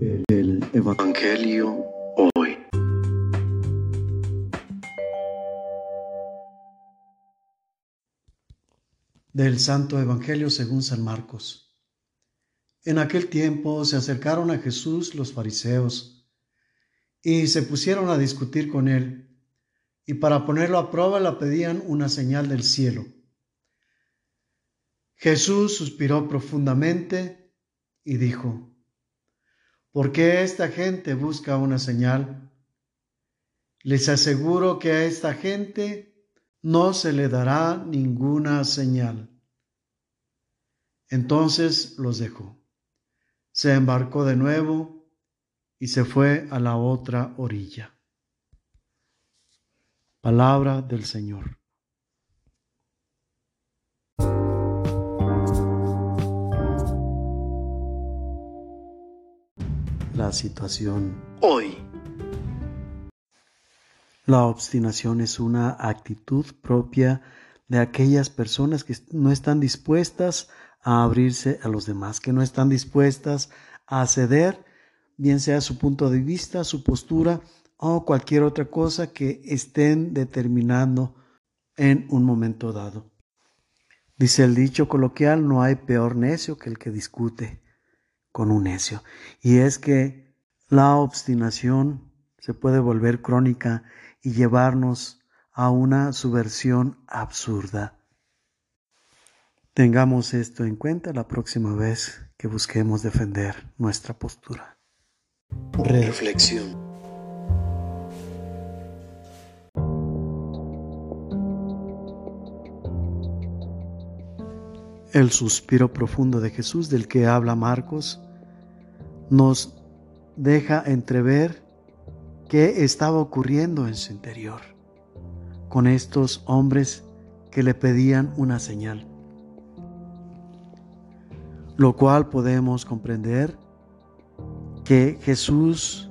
El Evangelio hoy. Del Santo Evangelio según San Marcos. En aquel tiempo se acercaron a Jesús los fariseos y se pusieron a discutir con él, y para ponerlo a prueba le pedían una señal del cielo. Jesús suspiró profundamente y dijo, ¿Por qué esta gente busca una señal? Les aseguro que a esta gente no se le dará ninguna señal. Entonces los dejó. Se embarcó de nuevo y se fue a la otra orilla. Palabra del Señor. La situación hoy. La obstinación es una actitud propia de aquellas personas que no están dispuestas a abrirse a los demás, que no están dispuestas a ceder, bien sea su punto de vista, su postura o cualquier otra cosa que estén determinando en un momento dado. Dice el dicho coloquial, no hay peor necio que el que discute con un necio. Y es que la obstinación se puede volver crónica y llevarnos a una subversión absurda. Tengamos esto en cuenta la próxima vez que busquemos defender nuestra postura. Reflexión. El suspiro profundo de Jesús del que habla Marcos nos deja entrever qué estaba ocurriendo en su interior con estos hombres que le pedían una señal. Lo cual podemos comprender que Jesús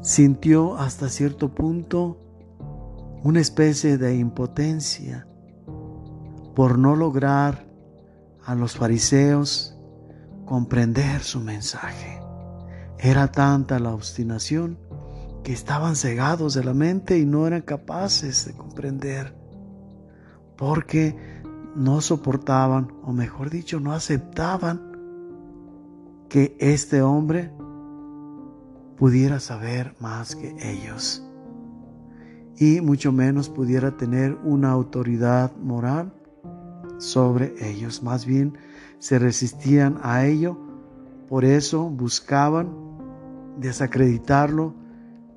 sintió hasta cierto punto una especie de impotencia por no lograr a los fariseos comprender su mensaje. Era tanta la obstinación que estaban cegados de la mente y no eran capaces de comprender, porque no soportaban, o mejor dicho, no aceptaban que este hombre pudiera saber más que ellos y mucho menos pudiera tener una autoridad moral sobre ellos. Más bien se resistían a ello, por eso buscaban desacreditarlo,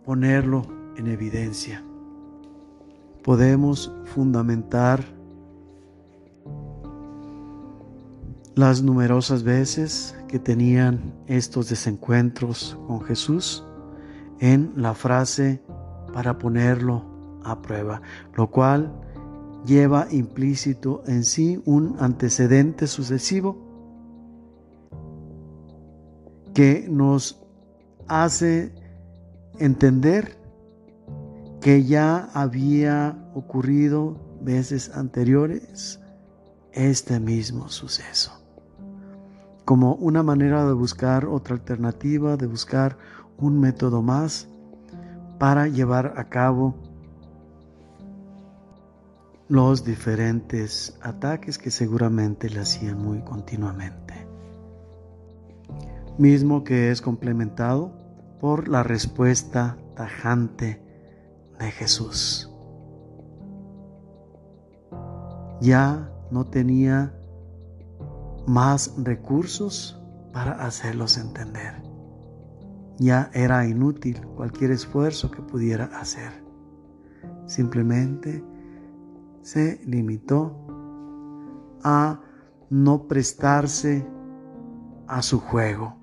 ponerlo en evidencia. Podemos fundamentar las numerosas veces que tenían estos desencuentros con Jesús en la frase para ponerlo a prueba, lo cual lleva implícito en sí un antecedente sucesivo que nos hace entender que ya había ocurrido veces anteriores este mismo suceso, como una manera de buscar otra alternativa, de buscar un método más para llevar a cabo los diferentes ataques que seguramente le hacían muy continuamente. Mismo que es complementado por la respuesta tajante de Jesús. Ya no tenía más recursos para hacerlos entender. Ya era inútil cualquier esfuerzo que pudiera hacer. Simplemente se limitó a no prestarse a su juego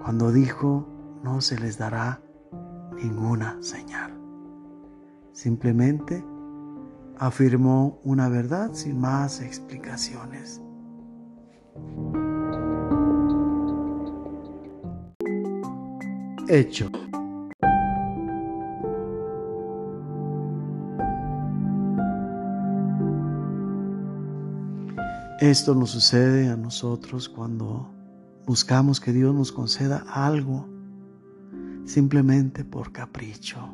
cuando dijo no se les dará ninguna señal. Simplemente afirmó una verdad sin más explicaciones. Hecho. Esto nos sucede a nosotros cuando buscamos que Dios nos conceda algo simplemente por capricho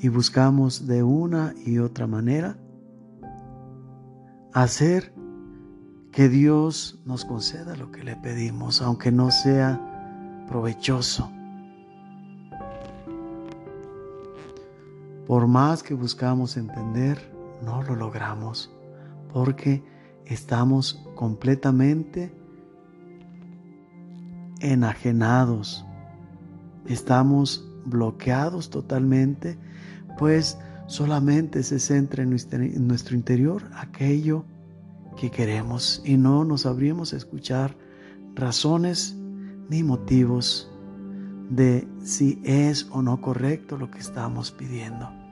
y buscamos de una y otra manera hacer que Dios nos conceda lo que le pedimos, aunque no sea provechoso. Por más que buscamos entender, no lo logramos, porque estamos completamente enajenados, estamos bloqueados totalmente, pues solamente se centra en nuestro interior aquello que queremos y no nos abrimos a escuchar razones ni motivos de si es o no correcto lo que estamos pidiendo.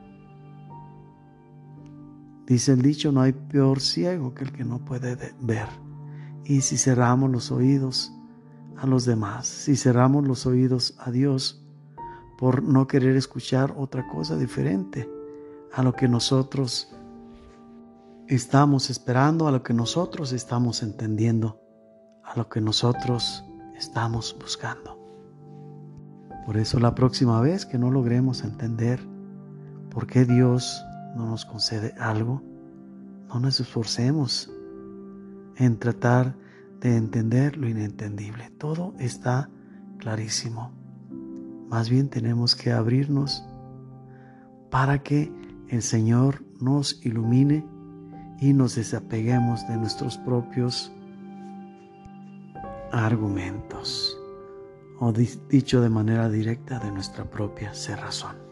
Dice el dicho, no hay peor ciego que el que no puede ver. Y si cerramos los oídos a los demás, si cerramos los oídos a Dios por no querer escuchar otra cosa diferente a lo que nosotros estamos esperando, a lo que nosotros estamos entendiendo, a lo que nosotros estamos buscando. Por eso la próxima vez que no logremos entender por qué Dios no nos concede algo, no nos esforcemos en tratar de entender lo inentendible. Todo está clarísimo. Más bien tenemos que abrirnos para que el Señor nos ilumine y nos desapeguemos de nuestros propios argumentos o dicho de manera directa de nuestra propia cerrazón.